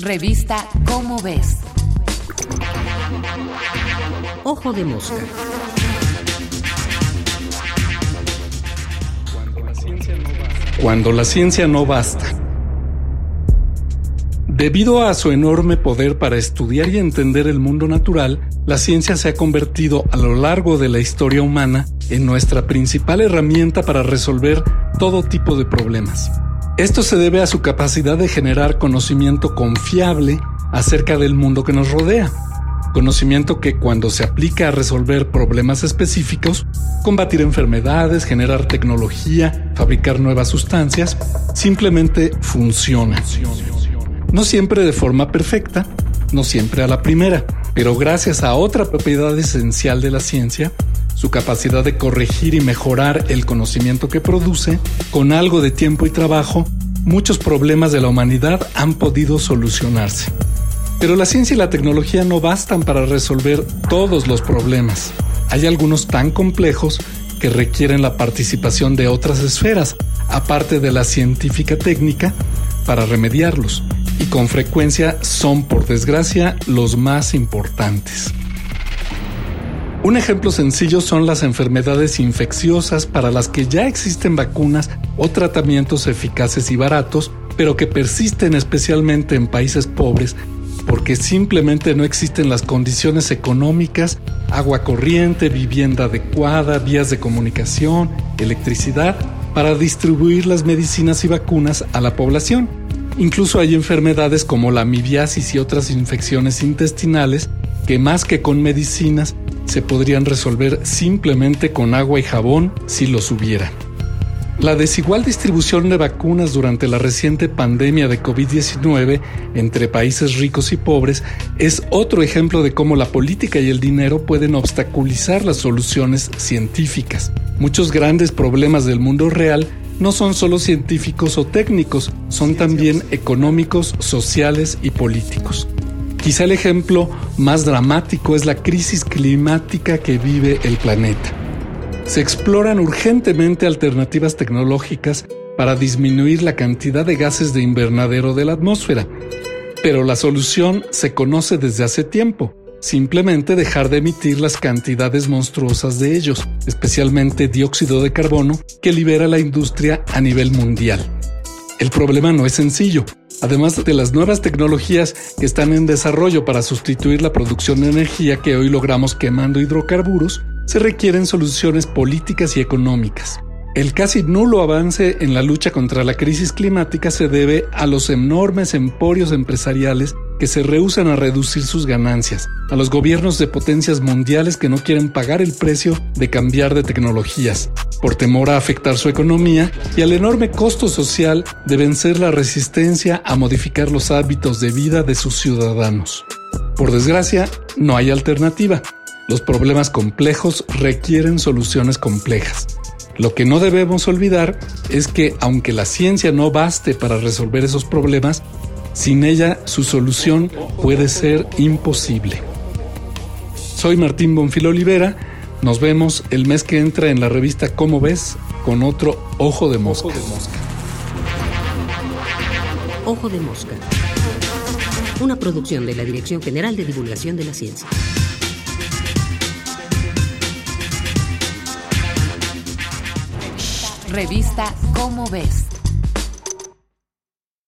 Revista Cómo ves. Ojo de mosca. Cuando la ciencia no basta. Debido a su enorme poder para estudiar y entender el mundo natural, la ciencia se ha convertido a lo largo de la historia humana en nuestra principal herramienta para resolver todo tipo de problemas. Esto se debe a su capacidad de generar conocimiento confiable acerca del mundo que nos rodea. Conocimiento que cuando se aplica a resolver problemas específicos, combatir enfermedades, generar tecnología, fabricar nuevas sustancias, simplemente funciona. No siempre de forma perfecta, no siempre a la primera, pero gracias a otra propiedad esencial de la ciencia, su capacidad de corregir y mejorar el conocimiento que produce, con algo de tiempo y trabajo, muchos problemas de la humanidad han podido solucionarse. Pero la ciencia y la tecnología no bastan para resolver todos los problemas. Hay algunos tan complejos que requieren la participación de otras esferas, aparte de la científica técnica, para remediarlos y con frecuencia son, por desgracia, los más importantes. Un ejemplo sencillo son las enfermedades infecciosas para las que ya existen vacunas o tratamientos eficaces y baratos, pero que persisten especialmente en países pobres porque simplemente no existen las condiciones económicas, agua corriente, vivienda adecuada, vías de comunicación, electricidad, para distribuir las medicinas y vacunas a la población. Incluso hay enfermedades como la amibiasis y otras infecciones intestinales que más que con medicinas se podrían resolver simplemente con agua y jabón si los hubiera. La desigual distribución de vacunas durante la reciente pandemia de COVID-19 entre países ricos y pobres es otro ejemplo de cómo la política y el dinero pueden obstaculizar las soluciones científicas. Muchos grandes problemas del mundo real no son solo científicos o técnicos, son también económicos, sociales y políticos. Quizá el ejemplo más dramático es la crisis climática que vive el planeta. Se exploran urgentemente alternativas tecnológicas para disminuir la cantidad de gases de invernadero de la atmósfera, pero la solución se conoce desde hace tiempo Simplemente dejar de emitir las cantidades monstruosas de ellos, especialmente dióxido de carbono, que libera la industria a nivel mundial. El problema no es sencillo. Además de las nuevas tecnologías que están en desarrollo para sustituir la producción de energía que hoy logramos quemando hidrocarburos, se requieren soluciones políticas y económicas. El casi nulo avance en la lucha contra la crisis climática se debe a los enormes emporios empresariales que se rehusan a reducir sus ganancias, a los gobiernos de potencias mundiales que no quieren pagar el precio de cambiar de tecnologías, por temor a afectar su economía, y al enorme costo social de vencer la resistencia a modificar los hábitos de vida de sus ciudadanos. Por desgracia, no hay alternativa. Los problemas complejos requieren soluciones complejas. Lo que no debemos olvidar es que aunque la ciencia no baste para resolver esos problemas, sin ella, su solución puede ser imposible. Soy Martín Bonfil Olivera. Nos vemos el mes que entra en la revista Cómo ves con otro Ojo de Mosca. Ojo de Mosca. Una producción de la Dirección General de Divulgación de la Ciencia. Revista Cómo ves.